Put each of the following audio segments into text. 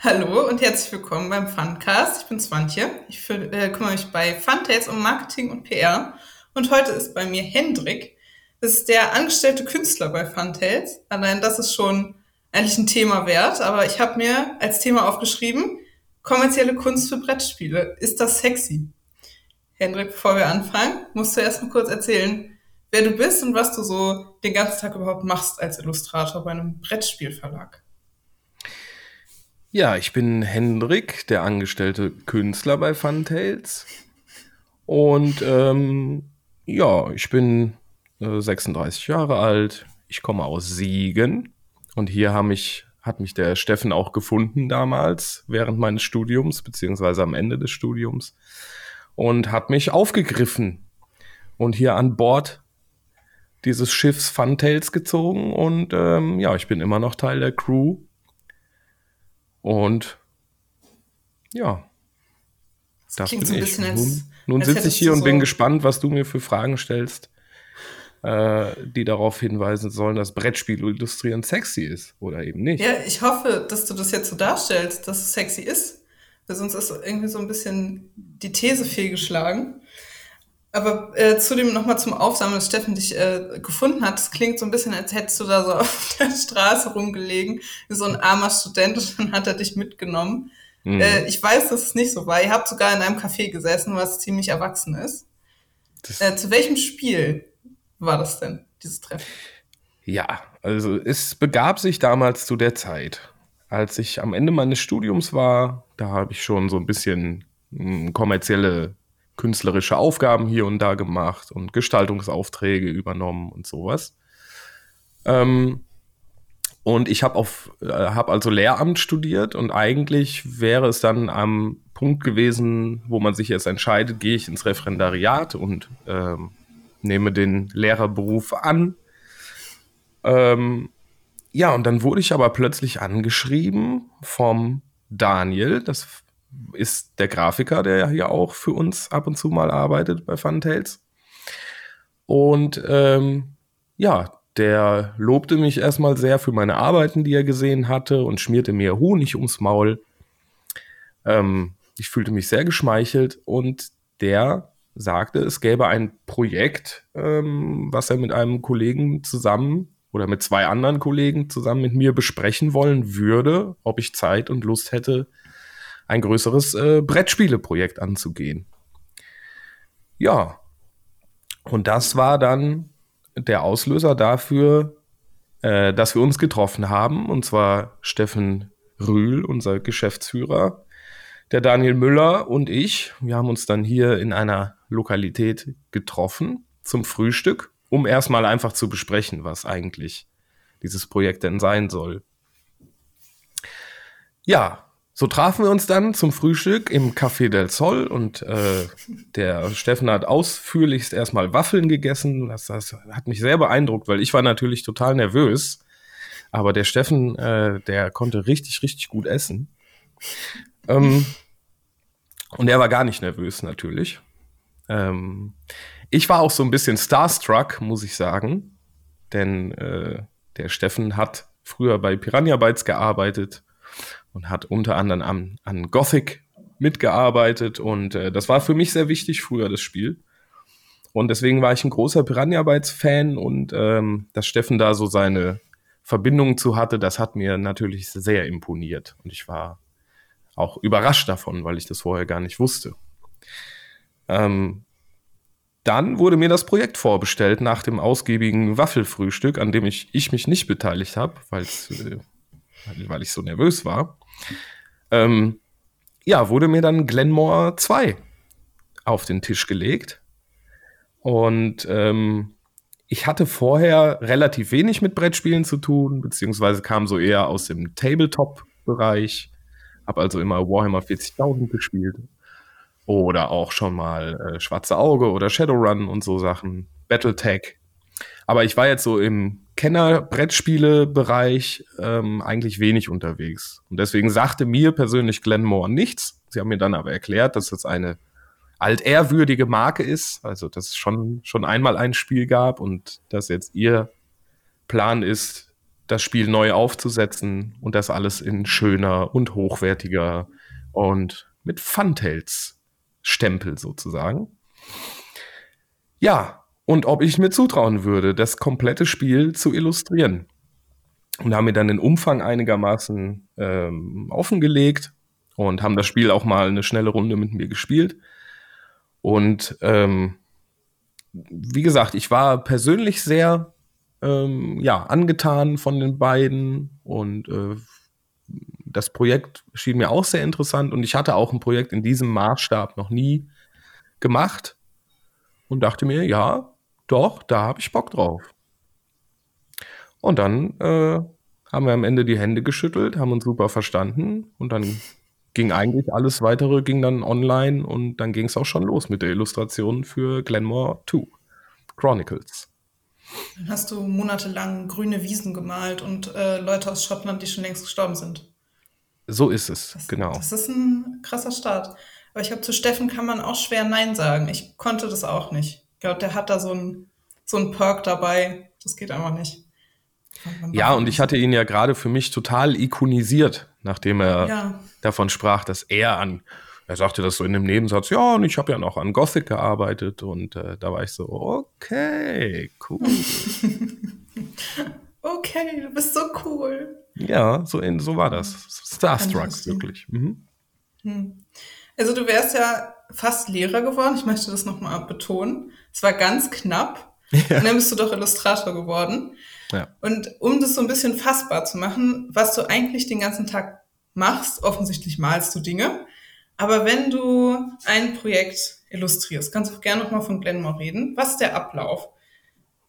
Hallo und herzlich willkommen beim Funcast. Ich bin Swantje. Ich für, äh, kümmere mich bei Funtails um Marketing und PR. Und heute ist bei mir Hendrik. Das ist der angestellte Künstler bei Funtails. Allein das ist schon eigentlich ein Thema wert. Aber ich habe mir als Thema aufgeschrieben, kommerzielle Kunst für Brettspiele. Ist das sexy? Hendrik, bevor wir anfangen, musst du erst mal kurz erzählen, wer du bist und was du so den ganzen Tag überhaupt machst als Illustrator bei einem Brettspielverlag. Ja, ich bin Hendrik, der angestellte Künstler bei Funtails. Und ähm, ja, ich bin äh, 36 Jahre alt. Ich komme aus Siegen. Und hier haben mich, hat mich der Steffen auch gefunden damals, während meines Studiums, beziehungsweise am Ende des Studiums. Und hat mich aufgegriffen und hier an Bord dieses Schiffs Funtails gezogen. Und ähm, ja, ich bin immer noch Teil der Crew und ja, das, das bin so ich. Bisschen nun nun sitze ich hier und so bin gespannt, was du mir für Fragen stellst, äh, die darauf hinweisen sollen, dass Brettspiel illustrieren sexy ist oder eben nicht. Ja, ich hoffe, dass du das jetzt so darstellst, dass es sexy ist. Weil sonst ist irgendwie so ein bisschen die These fehlgeschlagen. Aber äh, zudem nochmal zum Aufsammeln, dass Steffen dich äh, gefunden hat. Es klingt so ein bisschen, als hättest du da so auf der Straße rumgelegen, wie so ein armer Student und dann hat er dich mitgenommen. Mhm. Äh, ich weiß, dass es nicht so war. Ihr habt sogar in einem Café gesessen, was ziemlich erwachsen ist. Äh, zu welchem Spiel war das denn, dieses Treffen? Ja, also es begab sich damals zu der Zeit, als ich am Ende meines Studiums war. Da habe ich schon so ein bisschen hm, kommerzielle künstlerische Aufgaben hier und da gemacht und Gestaltungsaufträge übernommen und sowas. Ähm, und ich habe äh, habe also Lehramt studiert und eigentlich wäre es dann am Punkt gewesen, wo man sich jetzt entscheidet, gehe ich ins Referendariat und ähm, nehme den Lehrerberuf an. Ähm, ja, und dann wurde ich aber plötzlich angeschrieben vom Daniel, das ist der Grafiker, der hier auch für uns ab und zu mal arbeitet bei Funtails. Und ähm, ja, der lobte mich erstmal sehr für meine Arbeiten, die er gesehen hatte und schmierte mir Honig ums Maul. Ähm, ich fühlte mich sehr geschmeichelt und der sagte, es gäbe ein Projekt, ähm, was er mit einem Kollegen zusammen oder mit zwei anderen Kollegen zusammen mit mir besprechen wollen würde, ob ich Zeit und Lust hätte, ein größeres äh, Brettspieleprojekt anzugehen. Ja, und das war dann der Auslöser dafür, äh, dass wir uns getroffen haben, und zwar Steffen Rühl, unser Geschäftsführer, der Daniel Müller und ich. Wir haben uns dann hier in einer Lokalität getroffen zum Frühstück, um erstmal einfach zu besprechen, was eigentlich dieses Projekt denn sein soll. Ja, so trafen wir uns dann zum Frühstück im Café del Sol und äh, der Steffen hat ausführlichst erstmal Waffeln gegessen. Das, das, hat mich sehr beeindruckt, weil ich war natürlich total nervös. Aber der Steffen, äh, der konnte richtig, richtig gut essen. Ähm, und er war gar nicht nervös natürlich. Ähm, ich war auch so ein bisschen starstruck, muss ich sagen. Denn äh, der Steffen hat früher bei Piranha Bytes gearbeitet und hat unter anderem an, an Gothic mitgearbeitet und äh, das war für mich sehr wichtig früher, das Spiel. Und deswegen war ich ein großer Piranha Bytes Fan und ähm, dass Steffen da so seine Verbindungen zu hatte, das hat mir natürlich sehr imponiert und ich war auch überrascht davon, weil ich das vorher gar nicht wusste. Ähm, dann wurde mir das Projekt vorbestellt nach dem ausgiebigen Waffelfrühstück, an dem ich, ich mich nicht beteiligt habe, weil äh, weil ich so nervös war, ähm, ja, wurde mir dann Glenmore 2 auf den Tisch gelegt. Und ähm, ich hatte vorher relativ wenig mit Brettspielen zu tun, beziehungsweise kam so eher aus dem Tabletop-Bereich, habe also immer Warhammer 40.000 gespielt. Oder auch schon mal äh, Schwarze Auge oder Shadowrun und so Sachen, Battletech. Aber ich war jetzt so im Kenner-Brettspiele-Bereich ähm, eigentlich wenig unterwegs. Und deswegen sagte mir persönlich Glenmore nichts. Sie haben mir dann aber erklärt, dass das eine altehrwürdige Marke ist, also dass es schon, schon einmal ein Spiel gab und dass jetzt ihr Plan ist, das Spiel neu aufzusetzen und das alles in schöner und hochwertiger und mit Funtails Stempel sozusagen. Ja, und ob ich mir zutrauen würde, das komplette Spiel zu illustrieren. Und haben mir dann den Umfang einigermaßen ähm, offengelegt und haben das Spiel auch mal eine schnelle Runde mit mir gespielt. Und ähm, wie gesagt, ich war persönlich sehr ähm, ja, angetan von den beiden und äh, das Projekt schien mir auch sehr interessant und ich hatte auch ein Projekt in diesem Maßstab noch nie gemacht und dachte mir, ja, doch, da habe ich Bock drauf. Und dann äh, haben wir am Ende die Hände geschüttelt, haben uns super verstanden und dann ging eigentlich alles weitere, ging dann online und dann ging es auch schon los mit der Illustration für Glenmore 2 Chronicles. Dann hast du monatelang grüne Wiesen gemalt und äh, Leute aus Schottland, die schon längst gestorben sind. So ist es, das, genau. Das ist ein krasser Start. Aber ich glaube, zu Steffen kann man auch schwer Nein sagen. Ich konnte das auch nicht. Ich glaube, der hat da so ein, so ein Perk dabei. Das geht einfach nicht. Ja, und ich hatte ihn ja gerade für mich total ikonisiert, nachdem er ja. davon sprach, dass er an, er sagte das so in einem Nebensatz, ja, und ich habe ja noch an Gothic gearbeitet und äh, da war ich so, okay, cool. okay, du bist so cool. Ja, so, in, so war das. Starstruck, wirklich. Mhm. Hm. Also du wärst ja fast Lehrer geworden, ich möchte das nochmal betonen. Es war ganz knapp. Ja. Und dann bist du doch Illustrator geworden. Ja. Und um das so ein bisschen fassbar zu machen, was du eigentlich den ganzen Tag machst, offensichtlich malst du Dinge. Aber wenn du ein Projekt illustrierst, kannst du auch gerne nochmal von Glenmore reden. Was ist der Ablauf?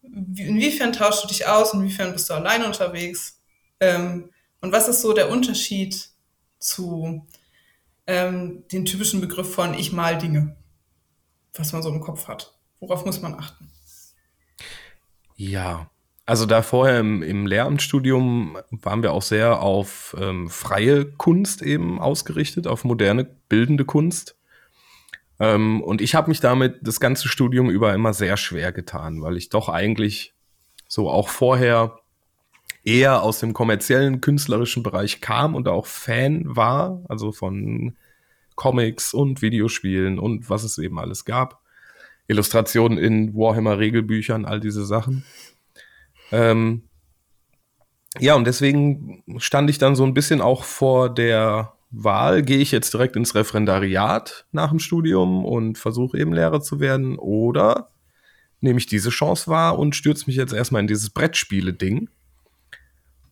Inwiefern tauschst du dich aus? Inwiefern bist du alleine unterwegs? Ähm, und was ist so der Unterschied zu ähm, den typischen Begriff von ich mal Dinge, was man so im Kopf hat? Worauf muss man achten? Ja, also da vorher im, im Lehramtsstudium waren wir auch sehr auf ähm, freie Kunst eben ausgerichtet, auf moderne bildende Kunst. Ähm, und ich habe mich damit das ganze Studium über immer sehr schwer getan, weil ich doch eigentlich so auch vorher eher aus dem kommerziellen künstlerischen Bereich kam und auch Fan war, also von Comics und Videospielen und was es eben alles gab. Illustrationen in Warhammer Regelbüchern, all diese Sachen. Ähm, ja, und deswegen stand ich dann so ein bisschen auch vor der Wahl, gehe ich jetzt direkt ins Referendariat nach dem Studium und versuche eben Lehrer zu werden oder nehme ich diese Chance wahr und stürze mich jetzt erstmal in dieses Brettspiele-Ding.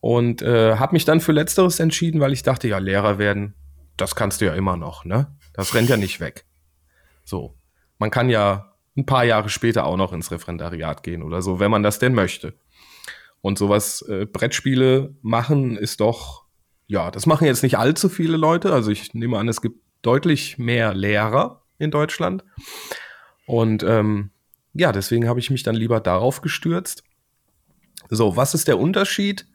Und äh, habe mich dann für Letzteres entschieden, weil ich dachte, ja, Lehrer werden, das kannst du ja immer noch, ne? Das rennt ja nicht weg. So. Man kann ja ein paar Jahre später auch noch ins Referendariat gehen oder so, wenn man das denn möchte. Und sowas äh, Brettspiele machen ist doch, ja, das machen jetzt nicht allzu viele Leute. Also ich nehme an, es gibt deutlich mehr Lehrer in Deutschland. Und ähm, ja, deswegen habe ich mich dann lieber darauf gestürzt. So, was ist der Unterschied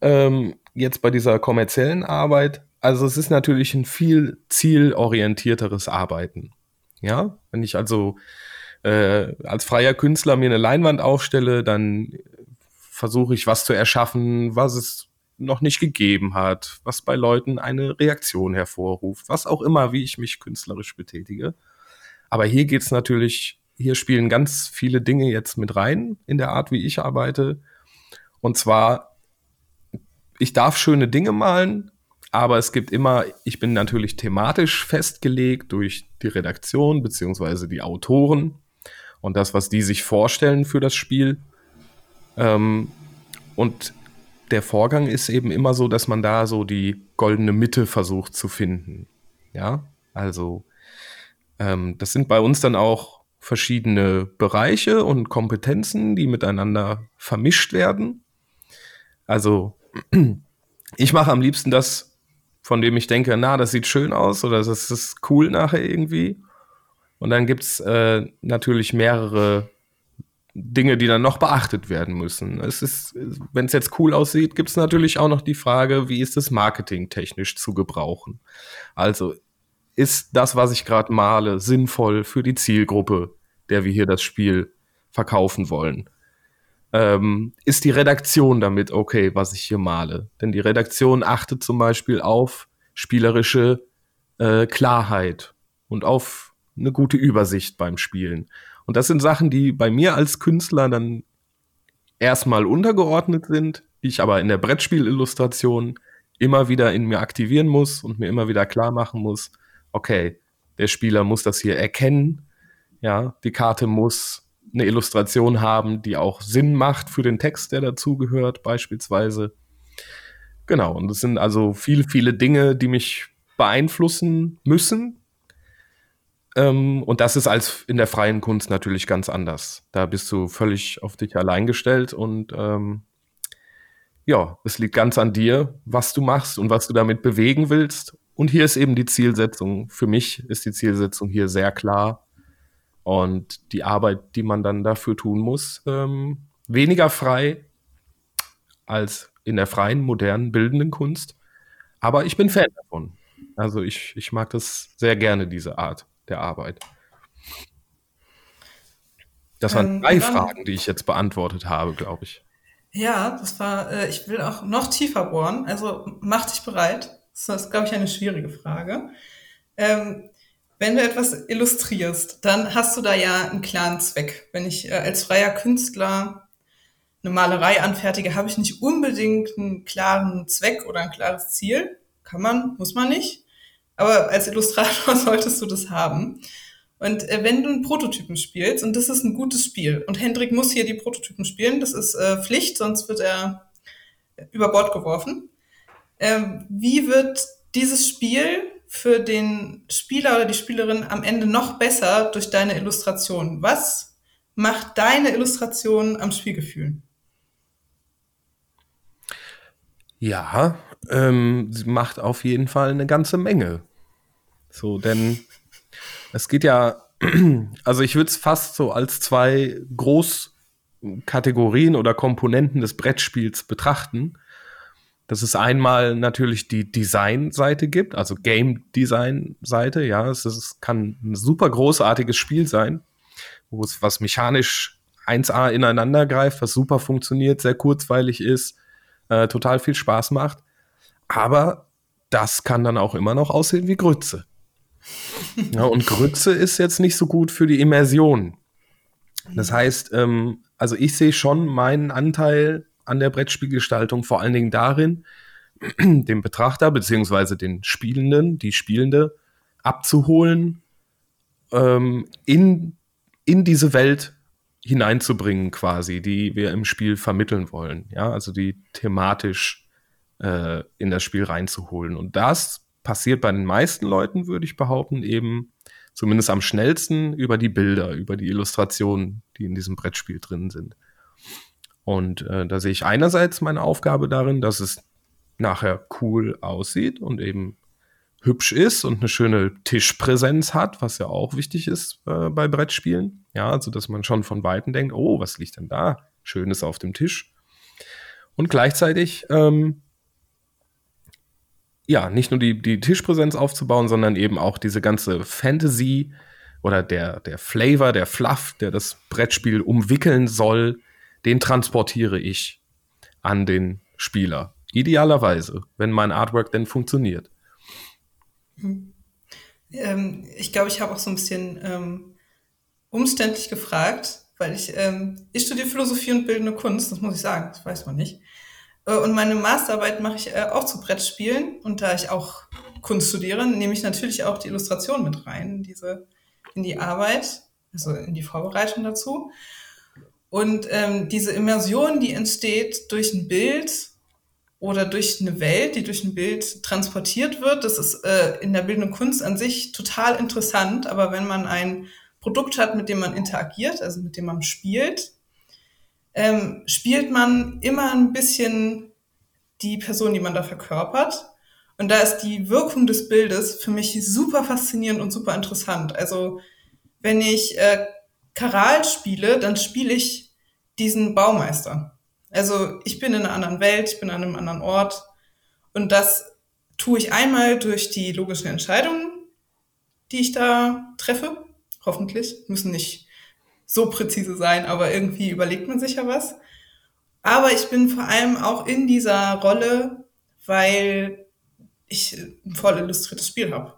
ähm, jetzt bei dieser kommerziellen Arbeit? Also es ist natürlich ein viel zielorientierteres Arbeiten. Ja, wenn ich also äh, als freier Künstler mir eine Leinwand aufstelle, dann versuche ich was zu erschaffen, was es noch nicht gegeben hat, was bei Leuten eine Reaktion hervorruft, was auch immer, wie ich mich künstlerisch betätige. Aber hier geht es natürlich, hier spielen ganz viele Dinge jetzt mit rein in der Art, wie ich arbeite. Und zwar, ich darf schöne Dinge malen, aber es gibt immer, ich bin natürlich thematisch festgelegt durch die Redaktion beziehungsweise die Autoren und das, was die sich vorstellen für das Spiel. Ähm, und der Vorgang ist eben immer so, dass man da so die goldene Mitte versucht zu finden. Ja, also ähm, das sind bei uns dann auch verschiedene Bereiche und Kompetenzen, die miteinander vermischt werden. Also ich mache am liebsten das, von dem ich denke, na, das sieht schön aus oder das ist cool nachher irgendwie. Und dann gibt's äh, natürlich mehrere Dinge, die dann noch beachtet werden müssen. Es ist, wenn es jetzt cool aussieht, gibt es natürlich auch noch die Frage, wie ist es marketingtechnisch zu gebrauchen? Also ist das, was ich gerade male, sinnvoll für die Zielgruppe, der wir hier das Spiel verkaufen wollen? ähm, ist die Redaktion damit okay, was ich hier male. Denn die Redaktion achtet zum Beispiel auf spielerische äh, Klarheit und auf eine gute Übersicht beim Spielen. Und das sind Sachen, die bei mir als Künstler dann erstmal untergeordnet sind, ich aber in der Brettspielillustration immer wieder in mir aktivieren muss und mir immer wieder klar machen muss, okay, der Spieler muss das hier erkennen, ja, die Karte muss eine Illustration haben, die auch Sinn macht für den Text, der dazugehört, beispielsweise. Genau, und es sind also viele, viele Dinge, die mich beeinflussen müssen. Ähm, und das ist als in der freien Kunst natürlich ganz anders. Da bist du völlig auf dich allein gestellt und ähm, ja, es liegt ganz an dir, was du machst und was du damit bewegen willst. Und hier ist eben die Zielsetzung. Für mich ist die Zielsetzung hier sehr klar. Und die Arbeit, die man dann dafür tun muss, ähm, weniger frei als in der freien, modernen, bildenden Kunst. Aber ich bin Fan davon. Also ich, ich mag das sehr gerne, diese Art der Arbeit. Das waren ähm, drei Fragen, die ich jetzt beantwortet habe, glaube ich. Ja, das war, äh, ich will auch noch tiefer bohren, also mach dich bereit. Das ist, glaube ich, eine schwierige Frage. Ähm, wenn du etwas illustrierst, dann hast du da ja einen klaren Zweck. Wenn ich äh, als freier Künstler eine Malerei anfertige, habe ich nicht unbedingt einen klaren Zweck oder ein klares Ziel. Kann man, muss man nicht. Aber als Illustrator solltest du das haben. Und äh, wenn du einen Prototypen spielst, und das ist ein gutes Spiel, und Hendrik muss hier die Prototypen spielen, das ist äh, Pflicht, sonst wird er über Bord geworfen. Ähm, wie wird dieses Spiel für den Spieler oder die Spielerin am Ende noch besser durch deine Illustration? Was macht deine Illustration am Spielgefühl? Ja, ähm, sie macht auf jeden Fall eine ganze Menge. So, denn es geht ja, also ich würde es fast so als zwei Großkategorien oder Komponenten des Brettspiels betrachten. Dass es einmal natürlich die Design-Seite gibt, also Game Design-Seite, ja, es ist, kann ein super großartiges Spiel sein, wo es was mechanisch 1A ineinander greift, was super funktioniert, sehr kurzweilig ist, äh, total viel Spaß macht. Aber das kann dann auch immer noch aussehen wie Grütze. Ja, und Grütze ist jetzt nicht so gut für die Immersion. Das heißt, ähm, also ich sehe schon meinen Anteil an der Brettspielgestaltung vor allen Dingen darin, den Betrachter beziehungsweise den Spielenden, die Spielende abzuholen, ähm, in, in diese Welt hineinzubringen quasi, die wir im Spiel vermitteln wollen. Ja, also die thematisch äh, in das Spiel reinzuholen. Und das passiert bei den meisten Leuten, würde ich behaupten, eben zumindest am schnellsten über die Bilder, über die Illustrationen, die in diesem Brettspiel drin sind. Und äh, da sehe ich einerseits meine Aufgabe darin, dass es nachher cool aussieht und eben hübsch ist und eine schöne Tischpräsenz hat, was ja auch wichtig ist äh, bei Brettspielen. Ja, also dass man schon von Weitem denkt, oh, was liegt denn da? Schönes auf dem Tisch. Und gleichzeitig ähm, ja, nicht nur die, die Tischpräsenz aufzubauen, sondern eben auch diese ganze Fantasy oder der, der Flavor, der Fluff, der das Brettspiel umwickeln soll, den transportiere ich an den Spieler. Idealerweise, wenn mein Artwork denn funktioniert. Ähm, ich glaube, ich habe auch so ein bisschen ähm, umständlich gefragt, weil ich, ähm, ich studiere Philosophie und bildende Kunst, das muss ich sagen, das weiß man nicht. Äh, und meine Masterarbeit mache ich äh, auch zu Brettspielen. Und da ich auch Kunst studiere, nehme ich natürlich auch die Illustration mit rein, diese, in die Arbeit, also in die Vorbereitung dazu. Und ähm, diese Immersion, die entsteht durch ein Bild oder durch eine Welt, die durch ein Bild transportiert wird, das ist äh, in der bildenden Kunst an sich total interessant. Aber wenn man ein Produkt hat, mit dem man interagiert, also mit dem man spielt, ähm, spielt man immer ein bisschen die Person, die man da verkörpert. Und da ist die Wirkung des Bildes für mich super faszinierend und super interessant. Also wenn ich äh, Karal spiele, dann spiele ich diesen Baumeister. Also ich bin in einer anderen Welt, ich bin an einem anderen Ort. Und das tue ich einmal durch die logischen Entscheidungen, die ich da treffe. Hoffentlich. Müssen nicht so präzise sein, aber irgendwie überlegt man sich ja was. Aber ich bin vor allem auch in dieser Rolle, weil ich ein voll illustriertes Spiel habe.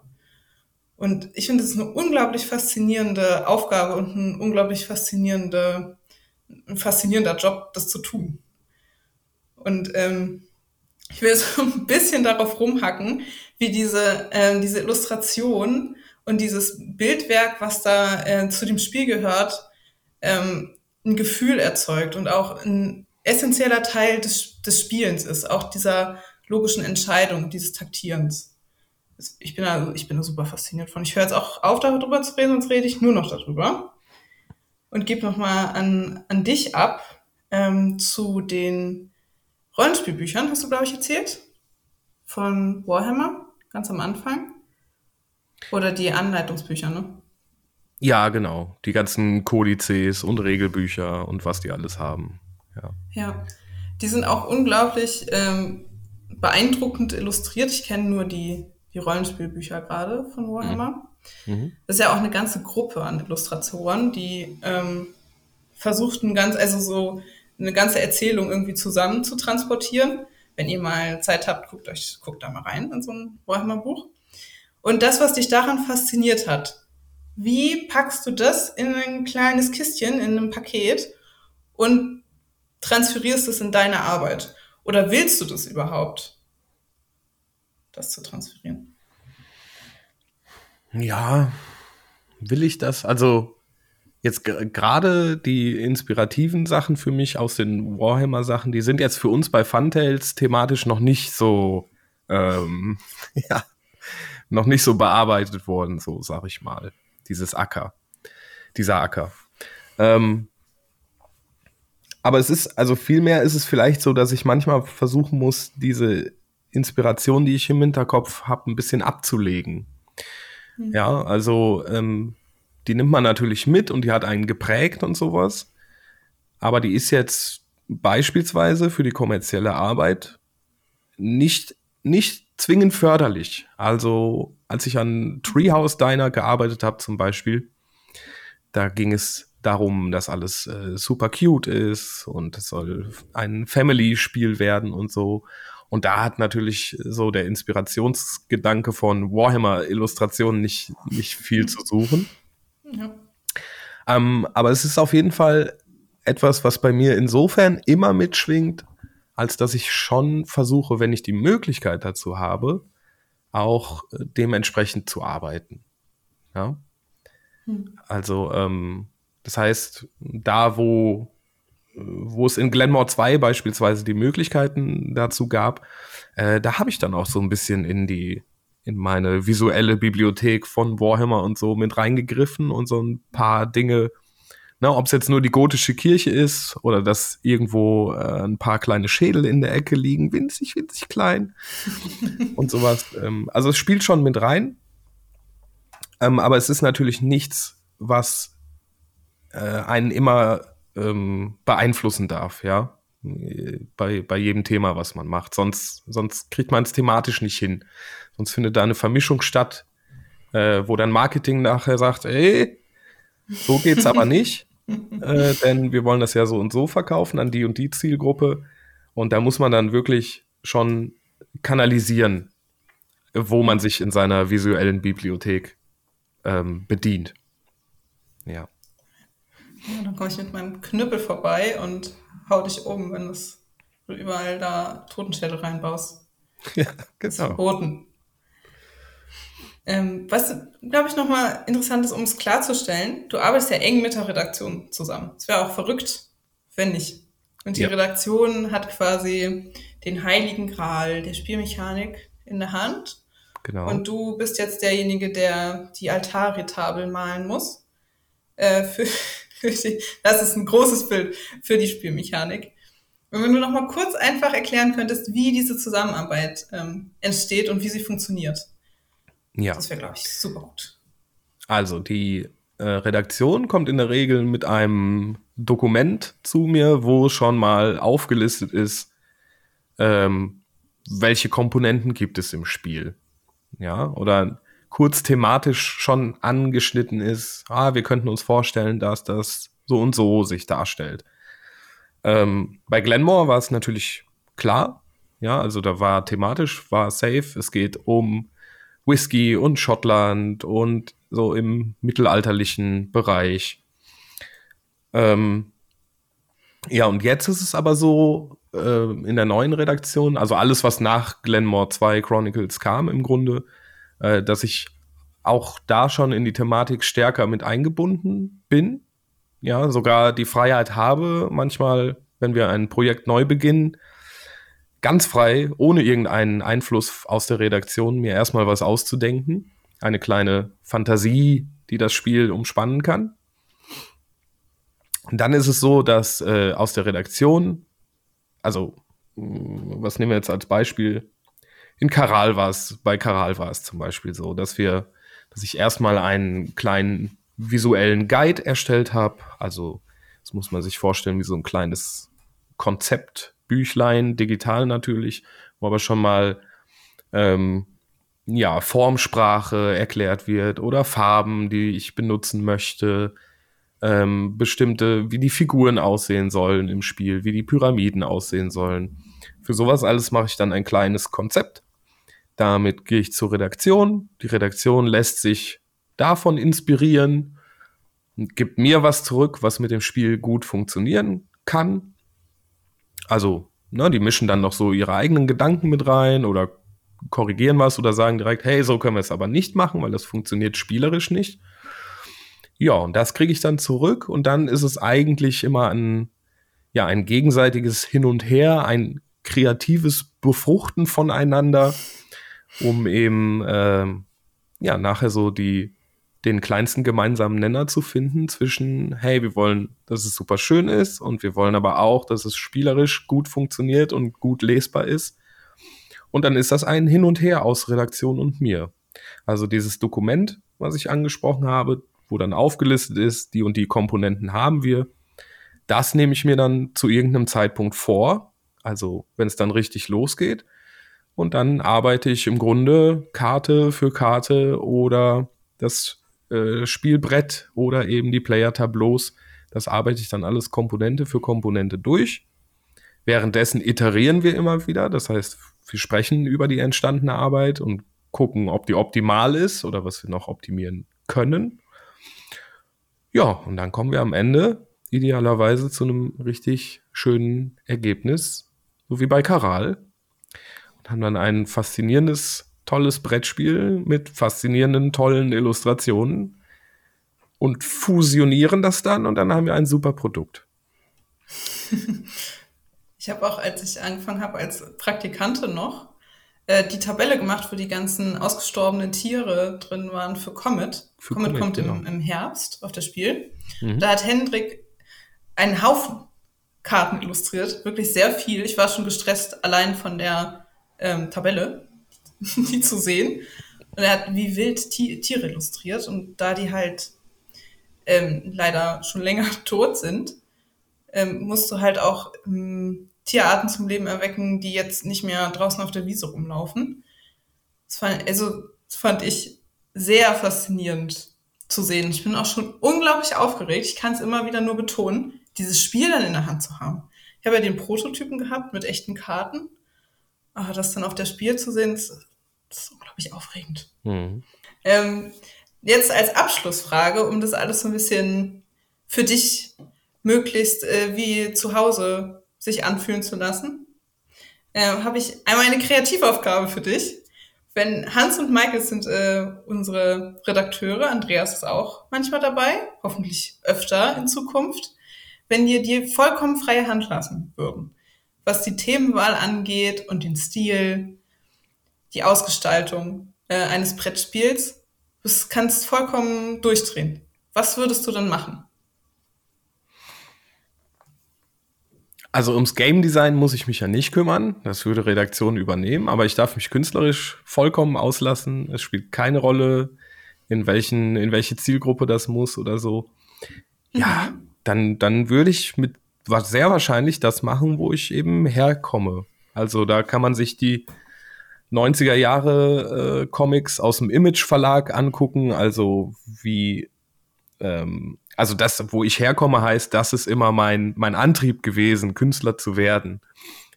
Und ich finde, es ist eine unglaublich faszinierende Aufgabe und ein unglaublich faszinierende, ein faszinierender Job, das zu tun. Und ähm, ich will so ein bisschen darauf rumhacken, wie diese, ähm, diese Illustration und dieses Bildwerk, was da äh, zu dem Spiel gehört, ähm, ein Gefühl erzeugt und auch ein essentieller Teil des, des Spielens ist, auch dieser logischen Entscheidung, dieses Taktierens. Ich bin da, ich bin da super fasziniert von. Ich höre jetzt auch auf, darüber zu reden, sonst rede ich nur noch darüber. Und gebe nochmal an, an dich ab ähm, zu den Rollenspielbüchern, hast du, glaube ich, erzählt? Von Warhammer, ganz am Anfang. Oder die Anleitungsbücher, ne? Ja, genau. Die ganzen Kodizes und Regelbücher und was die alles haben. Ja. Ja. Die sind auch unglaublich ähm, beeindruckend illustriert. Ich kenne nur die, die Rollenspielbücher gerade von Warhammer. Mhm. mhm. Das ist ja auch eine ganze Gruppe an Illustratoren, die ähm, versuchten ganz, also so eine ganze Erzählung irgendwie zusammen zu transportieren. Wenn ihr mal Zeit habt, guckt euch, guckt da mal rein in so ein Warhammer-Buch. Und das, was dich daran fasziniert hat, wie packst du das in ein kleines Kistchen, in einem Paket und transferierst es in deine Arbeit? Oder willst du das überhaupt, das zu transferieren? Ja, will ich das? Also jetzt gerade die inspirativen Sachen für mich aus den Warhammer-Sachen, die sind jetzt für uns bei Funtails thematisch noch nicht so, ähm, ja, noch nicht so bearbeitet worden, so sag ich mal. Dieses Acker, dieser Acker. Ähm, aber es ist, also vielmehr ist es vielleicht so, dass ich manchmal versuchen muss, diese Inspiration, die ich im Hinterkopf habe, ein bisschen abzulegen. Mhm. Ja, also ähm, die nimmt man natürlich mit und die hat einen geprägt und sowas. Aber die ist jetzt beispielsweise für die kommerzielle Arbeit nicht, nicht zwingend förderlich. Also als ich an Treehouse Diner gearbeitet habe zum Beispiel, da ging es darum, dass alles äh, super cute ist und es soll ein Family-Spiel werden und so. Und da hat natürlich so der Inspirationsgedanke von Warhammer-Illustrationen nicht, nicht viel zu suchen. Ja. Ähm, aber es ist auf jeden Fall etwas, was bei mir insofern immer mitschwingt, als dass ich schon versuche, wenn ich die Möglichkeit dazu habe, auch äh, dementsprechend zu arbeiten. Ja. Hm. Also, ähm, das heißt, da wo, wo es in Glenmore 2 beispielsweise die Möglichkeiten dazu gab, äh, da habe ich dann auch so ein bisschen in die in meine visuelle Bibliothek von Warhammer und so mit reingegriffen und so ein paar Dinge, ne, ob es jetzt nur die gotische Kirche ist oder dass irgendwo äh, ein paar kleine Schädel in der Ecke liegen, winzig, winzig klein und sowas. Ähm, also es spielt schon mit rein, ähm, aber es ist natürlich nichts, was äh, einen immer ähm, beeinflussen darf, ja bei, bei jedem Thema, was man macht. Sonst, sonst kriegt man es thematisch nicht hin. Sonst findet da eine Vermischung statt, äh, wo dann Marketing nachher sagt, ey, so geht's aber nicht, äh, denn wir wollen das ja so und so verkaufen an die und die Zielgruppe. Und da muss man dann wirklich schon kanalisieren, wo man sich in seiner visuellen Bibliothek ähm, bedient. Ja. ja dann komme ich mit meinem Knüppel vorbei und hau dich um, wenn du überall da Totenschädel reinbaust. Ja, genau. Boden. Ähm, was, glaube ich, nochmal interessant ist, um es klarzustellen, du arbeitest ja eng mit der Redaktion zusammen. Es wäre auch verrückt, wenn nicht. Und die ja. Redaktion hat quasi den heiligen Gral der Spielmechanik in der Hand. Genau. Und du bist jetzt derjenige, der die Altarretabel malen muss. Äh, für, für die, das ist ein großes Bild für die Spielmechanik. Und wenn du noch mal kurz einfach erklären könntest, wie diese Zusammenarbeit ähm, entsteht und wie sie funktioniert. Ja. Das wäre, glaube ich, super gut. Also, die äh, Redaktion kommt in der Regel mit einem Dokument zu mir, wo schon mal aufgelistet ist, ähm, welche Komponenten gibt es im Spiel. Ja, oder kurz thematisch schon angeschnitten ist, ah, wir könnten uns vorstellen, dass das so und so sich darstellt. Ähm, bei Glenmore war es natürlich klar. Ja, also da war thematisch, war safe. Es geht um Whisky und Schottland und so im mittelalterlichen Bereich. Ähm, ja, und jetzt ist es aber so, äh, in der neuen Redaktion, also alles, was nach Glenmore 2 Chronicles kam im Grunde, äh, dass ich auch da schon in die Thematik stärker mit eingebunden bin. Ja, sogar die Freiheit habe, manchmal, wenn wir ein Projekt neu beginnen, ganz frei, ohne irgendeinen Einfluss aus der Redaktion, mir erstmal was auszudenken. Eine kleine Fantasie, die das Spiel umspannen kann. Und dann ist es so, dass äh, aus der Redaktion, also mm, was nehmen wir jetzt als Beispiel? In Karal war es, bei Karal war es zum Beispiel so, dass wir, dass ich erstmal einen kleinen visuellen Guide erstellt habe. Also, das muss man sich vorstellen wie so ein kleines Konzeptbüchlein, digital natürlich, wo aber schon mal ähm, ja, Formsprache erklärt wird oder Farben, die ich benutzen möchte, ähm, bestimmte, wie die Figuren aussehen sollen im Spiel, wie die Pyramiden aussehen sollen. Für sowas alles mache ich dann ein kleines Konzept. Damit gehe ich zur Redaktion. Die Redaktion lässt sich davon inspirieren und gibt mir was zurück, was mit dem Spiel gut funktionieren kann. Also, ne, die mischen dann noch so ihre eigenen Gedanken mit rein oder korrigieren was oder sagen direkt, hey, so können wir es aber nicht machen, weil das funktioniert spielerisch nicht. Ja, und das kriege ich dann zurück und dann ist es eigentlich immer ein, ja, ein gegenseitiges Hin und Her, ein kreatives Befruchten voneinander, um eben äh, ja nachher so die den kleinsten gemeinsamen Nenner zu finden zwischen, hey, wir wollen, dass es super schön ist und wir wollen aber auch, dass es spielerisch gut funktioniert und gut lesbar ist. Und dann ist das ein Hin und Her aus Redaktion und mir. Also dieses Dokument, was ich angesprochen habe, wo dann aufgelistet ist, die und die Komponenten haben wir. Das nehme ich mir dann zu irgendeinem Zeitpunkt vor, also wenn es dann richtig losgeht. Und dann arbeite ich im Grunde Karte für Karte oder das äh, Spielbrett oder eben die Player-Tableaus. Das arbeite ich dann alles Komponente für Komponente durch. Währenddessen iterieren wir immer wieder. Das heißt, wir sprechen über die entstandene Arbeit und gucken, ob die optimal ist oder was wir noch optimieren können. Ja, und dann kommen wir am Ende idealerweise zu einem richtig schönen Ergebnis, so wie bei Karal. Und haben dann ein faszinierendes, tolles Brettspiel mit faszinierenden, tollen Illustrationen und fusionieren das dann und dann haben wir ein super Produkt. Ich habe auch, als ich angefangen habe als Praktikantin noch, äh, die Tabelle gemacht, wo die ganzen ausgestorbenen Tiere drin waren für Comet. Für Comet, Comet kommt genau. im, im, Herbst auf das Spiel. Mhm. Da hat Hendrik einen Haufen Karten illustriert, wirklich sehr viel. Ich war schon gestresst allein von der ähm, Tabelle, die zu sehen. Und er hat wie wild Tiere illustriert und da die halt ähm, leider schon länger tot sind, ähm, musst du halt auch ähm, Tierarten zum Leben erwecken, die jetzt nicht mehr draußen auf der Wiese rumlaufen. Das fand, also, das fand ich sehr faszinierend zu sehen. Ich bin auch schon unglaublich aufgeregt. Ich kann es immer wieder nur betonen, dieses Spiel dann in der Hand zu haben. Ich habe ja den Prototypen gehabt mit echten Karten. Aber das dann auf der Spiel zu sehen, das, das ist unglaublich aufregend. Mhm. Ähm, jetzt als Abschlussfrage, um das alles so ein bisschen für dich möglichst äh, wie zu Hause sich anfühlen zu lassen, äh, habe ich einmal eine Kreativaufgabe für dich. Wenn Hans und Michael sind äh, unsere Redakteure, Andreas ist auch manchmal dabei, hoffentlich öfter in Zukunft, wenn wir dir vollkommen freie Hand lassen würden, was die Themenwahl angeht und den Stil, die Ausgestaltung äh, eines Brettspiels, du kannst vollkommen durchdrehen. Was würdest du dann machen? Also ums Game Design muss ich mich ja nicht kümmern. Das würde Redaktion übernehmen. Aber ich darf mich künstlerisch vollkommen auslassen. Es spielt keine Rolle, in welchen, in welche Zielgruppe das muss oder so. Ja, mhm. dann, dann würde ich mit sehr wahrscheinlich das machen, wo ich eben herkomme. Also da kann man sich die 90er Jahre äh, Comics aus dem Image Verlag angucken, also wie ähm, also das, wo ich herkomme, heißt, das ist immer mein, mein Antrieb gewesen, Künstler zu werden.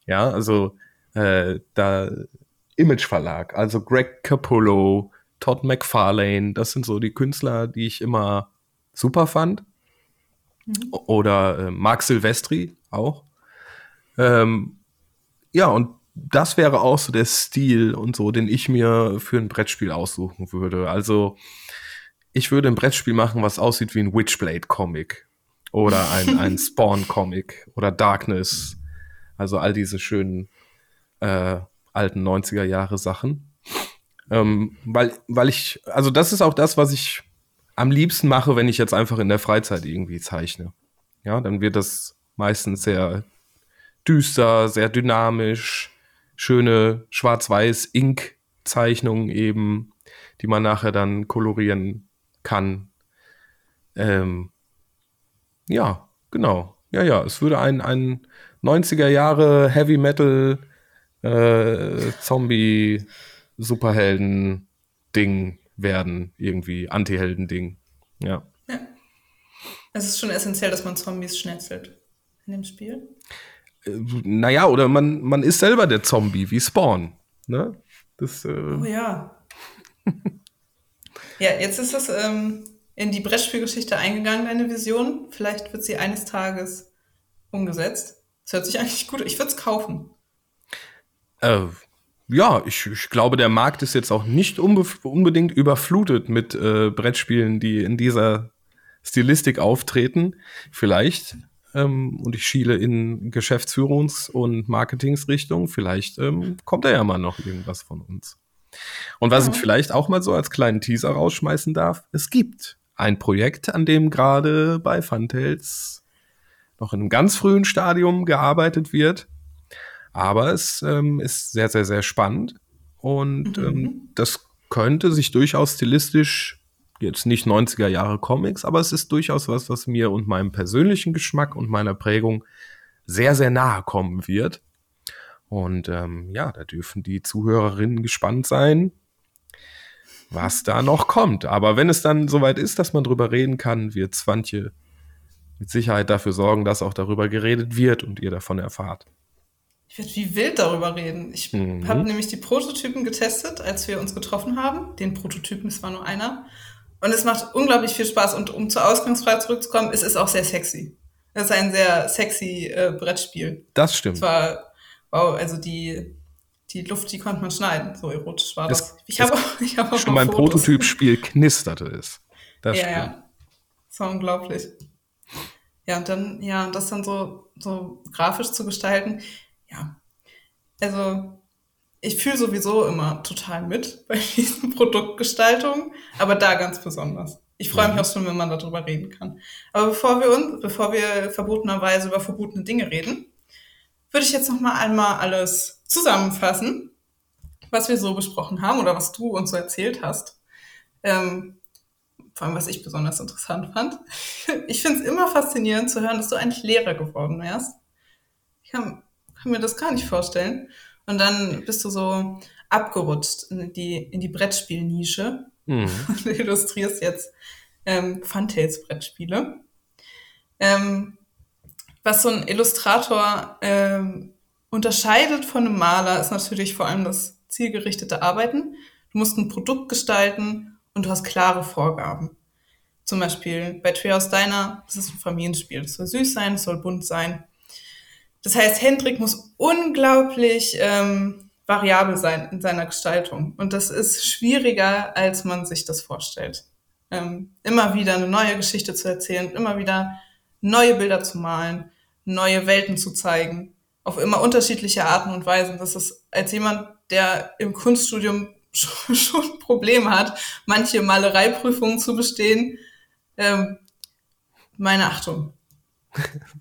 Ja, also äh, da Image Verlag, also Greg Capullo, Todd McFarlane, das sind so die Künstler, die ich immer super fand. Mhm. Oder äh, Marc Silvestri auch. Ähm, ja, und das wäre auch so der Stil und so, den ich mir für ein Brettspiel aussuchen würde. Also ich würde ein Brettspiel machen, was aussieht wie ein Witchblade-Comic oder ein, ein Spawn-Comic oder Darkness. Also all diese schönen äh, alten 90er Jahre Sachen. Ähm, weil, weil ich, also das ist auch das, was ich am liebsten mache, wenn ich jetzt einfach in der Freizeit irgendwie zeichne. Ja, dann wird das meistens sehr düster, sehr dynamisch, schöne schwarz-weiß-Ink-Zeichnungen eben, die man nachher dann kolorieren kann. Ähm, ja, genau. Ja, ja, es würde ein, ein 90er Jahre Heavy Metal äh, Zombie Superhelden Ding werden, irgendwie Anti-Helden Ding. Ja. ja. Es ist schon essentiell, dass man Zombies schnetzelt in dem Spiel. Naja, oder man, man ist selber der Zombie, wie Spawn. Ne? Das, äh oh ja. ja, jetzt ist es ähm, in die Brettspielgeschichte eingegangen, deine Vision. Vielleicht wird sie eines Tages umgesetzt. Das hört sich eigentlich gut an. Ich würde es kaufen. Äh, ja, ich, ich glaube, der Markt ist jetzt auch nicht unbedingt überflutet mit äh, Brettspielen, die in dieser Stilistik auftreten. Vielleicht ähm, und ich schiele in Geschäftsführungs- und Marketingsrichtung. Vielleicht ähm, kommt da ja mal noch irgendwas von uns. Und was ja. ich vielleicht auch mal so als kleinen Teaser rausschmeißen darf, es gibt ein Projekt, an dem gerade bei Funtails noch in einem ganz frühen Stadium gearbeitet wird. Aber es ähm, ist sehr, sehr, sehr spannend. Und mhm. ähm, das könnte sich durchaus stilistisch jetzt nicht 90er Jahre Comics, aber es ist durchaus was, was mir und meinem persönlichen Geschmack und meiner Prägung sehr, sehr nahe kommen wird. Und ähm, ja, da dürfen die Zuhörerinnen gespannt sein, was da noch kommt. Aber wenn es dann soweit ist, dass man drüber reden kann, wird Swantje mit Sicherheit dafür sorgen, dass auch darüber geredet wird und ihr davon erfahrt. Ich werde wie wild darüber reden. Ich mhm. habe nämlich die Prototypen getestet, als wir uns getroffen haben. Den Prototypen, es war nur einer. Und es macht unglaublich viel Spaß. Und um zur Ausgangsfrage zurückzukommen, es ist auch sehr sexy. Es ist ein sehr sexy äh, Brettspiel. Das stimmt. Es war, wow, also die, die Luft, die konnte man schneiden. So erotisch war das. das ich habe ich hab auch Schon beim Prototypspiel knisterte es. Das ja, ja. Das war unglaublich. Ja, und dann, ja, und das dann so, so grafisch zu gestalten. Ja. Also, ich fühle sowieso immer total mit bei diesen Produktgestaltungen, aber da ganz besonders. Ich freue mich mhm. auch schon, wenn man darüber reden kann. Aber bevor wir uns, bevor wir verbotenerweise über verbotene Dinge reden, würde ich jetzt noch mal einmal alles zusammenfassen, was wir so besprochen haben oder was du uns so erzählt hast. Ähm, vor allem, was ich besonders interessant fand. Ich finde es immer faszinierend zu hören, dass du eigentlich Lehrer geworden wärst. Ich kann, kann mir das gar nicht vorstellen. Und dann bist du so abgerutscht in die, in die Brettspielnische mhm. und illustrierst jetzt ähm, Funtails-Brettspiele. Ähm, was so ein Illustrator ähm, unterscheidet von einem Maler, ist natürlich vor allem das zielgerichtete Arbeiten. Du musst ein Produkt gestalten und du hast klare Vorgaben. Zum Beispiel bei Treehouse Diner, das ist ein Familienspiel. Das soll süß sein, es soll bunt sein. Das heißt, Hendrik muss unglaublich ähm, variabel sein in seiner Gestaltung. Und das ist schwieriger, als man sich das vorstellt. Ähm, immer wieder eine neue Geschichte zu erzählen, immer wieder neue Bilder zu malen, neue Welten zu zeigen, auf immer unterschiedliche Arten und Weisen. Das ist als jemand, der im Kunststudium schon, schon Probleme hat, manche Malereiprüfungen zu bestehen, ähm, meine Achtung.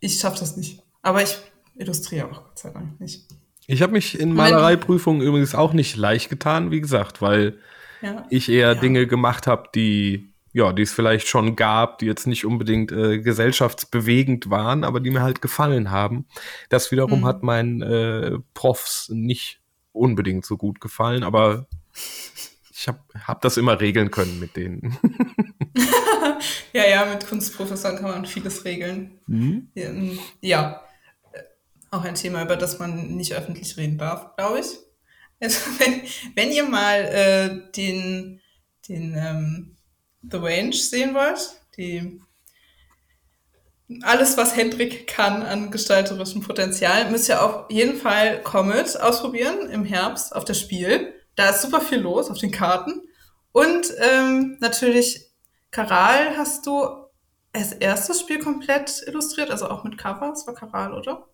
ich schaffe das nicht. Aber ich illustriere auch Gott sei Dank nicht. Ich habe mich in Malereiprüfungen übrigens auch nicht leicht getan, wie gesagt, weil ja. ich eher ja. Dinge gemacht habe, die ja, die es vielleicht schon gab, die jetzt nicht unbedingt äh, gesellschaftsbewegend waren, aber die mir halt gefallen haben. Das wiederum mhm. hat meinen äh, Profs nicht unbedingt so gut gefallen, aber ich habe hab das immer regeln können mit denen. ja, ja, mit Kunstprofessoren kann man vieles regeln. Mhm. Ja, auch ein Thema, über das man nicht öffentlich reden darf, glaube ich. Also wenn, wenn ihr mal äh, den, den ähm, The Range sehen wollt, die alles, was Hendrik kann an gestalterischem Potenzial, müsst ihr auf jeden Fall Comet ausprobieren im Herbst auf das Spiel. Da ist super viel los auf den Karten. Und ähm, natürlich Karal hast du als erstes Spiel komplett illustriert, also auch mit Cover. Das war Karal, oder?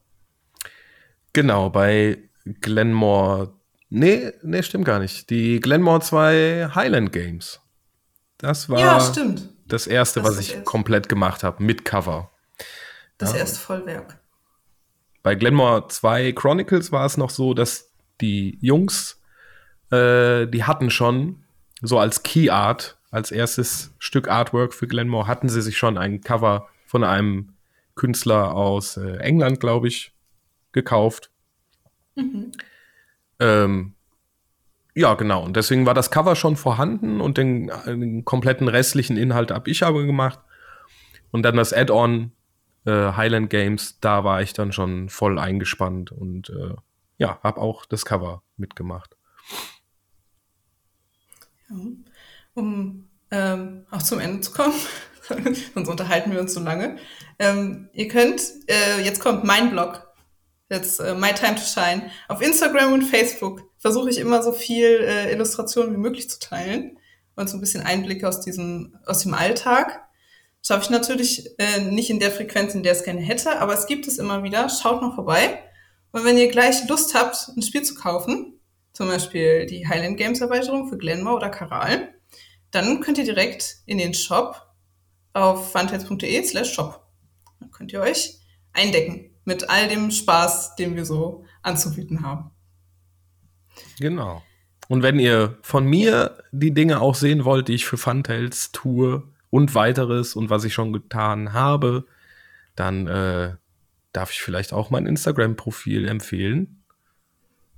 Genau, bei Glenmore. Nee, nee, stimmt gar nicht. Die Glenmore 2 Highland Games. Das war ja, das erste, das was ich erste. komplett gemacht habe, mit Cover. Das ja. erste Vollwerk. Bei Glenmore 2 Chronicles war es noch so, dass die Jungs, äh, die hatten schon so als Key Art, als erstes Stück Artwork für Glenmore, hatten sie sich schon ein Cover von einem Künstler aus äh, England, glaube ich, gekauft. Mhm. Ähm, ja, genau. Und deswegen war das Cover schon vorhanden und den, den kompletten restlichen Inhalt habe ich aber gemacht. Und dann das Add-on äh, Highland Games, da war ich dann schon voll eingespannt und äh, ja, habe auch das Cover mitgemacht. Ja. Um ähm, auch zum Ende zu kommen, sonst unterhalten wir uns so lange. Ähm, ihr könnt, äh, jetzt kommt mein Blog, jetzt äh, My Time to Shine. Auf Instagram und Facebook versuche ich immer so viel äh, Illustrationen wie möglich zu teilen und so ein bisschen Einblicke aus diesem, aus dem Alltag. Schaffe ich natürlich äh, nicht in der Frequenz, in der es gerne hätte, aber es gibt es immer wieder. Schaut mal vorbei. Und wenn ihr gleich Lust habt, ein Spiel zu kaufen, zum Beispiel die Highland Games Erweiterung für Glenmore oder Karal, dann könnt ihr direkt in den Shop auf funtails.de slash shop. Dann könnt ihr euch eindecken mit all dem Spaß, den wir so anzubieten haben. Genau. Und wenn ihr von mir die Dinge auch sehen wollt, die ich für Funtails tue, und weiteres und was ich schon getan habe, dann äh, darf ich vielleicht auch mein Instagram-Profil empfehlen.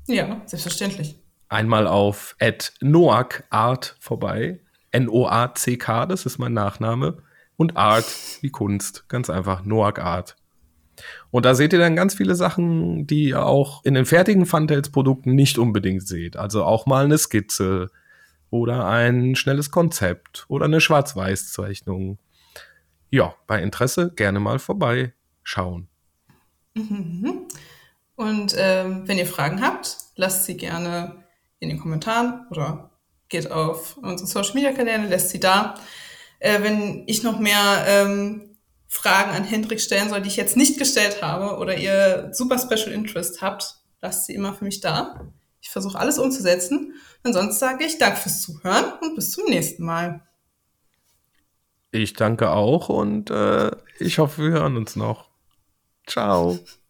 Ja, selbstverständlich. Einmal auf noakart vorbei. N-O-A-C-K, das ist mein Nachname. Und Art wie Kunst. Ganz einfach, Noak Art. Und da seht ihr dann ganz viele Sachen, die ihr auch in den fertigen Funtails-Produkten nicht unbedingt seht. Also auch mal eine Skizze, oder ein schnelles Konzept oder eine Schwarz-Weiß-Zeichnung. Ja, bei Interesse gerne mal vorbeischauen. Mhm. Und ähm, wenn ihr Fragen habt, lasst sie gerne in den Kommentaren oder geht auf unsere Social Media Kanäle, lässt sie da. Äh, wenn ich noch mehr ähm, Fragen an Hendrik stellen soll, die ich jetzt nicht gestellt habe oder ihr super Special Interest habt, lasst sie immer für mich da. Ich versuche alles umzusetzen. Ansonsten sage ich Danke fürs Zuhören und bis zum nächsten Mal. Ich danke auch und äh, ich hoffe, wir hören uns noch. Ciao.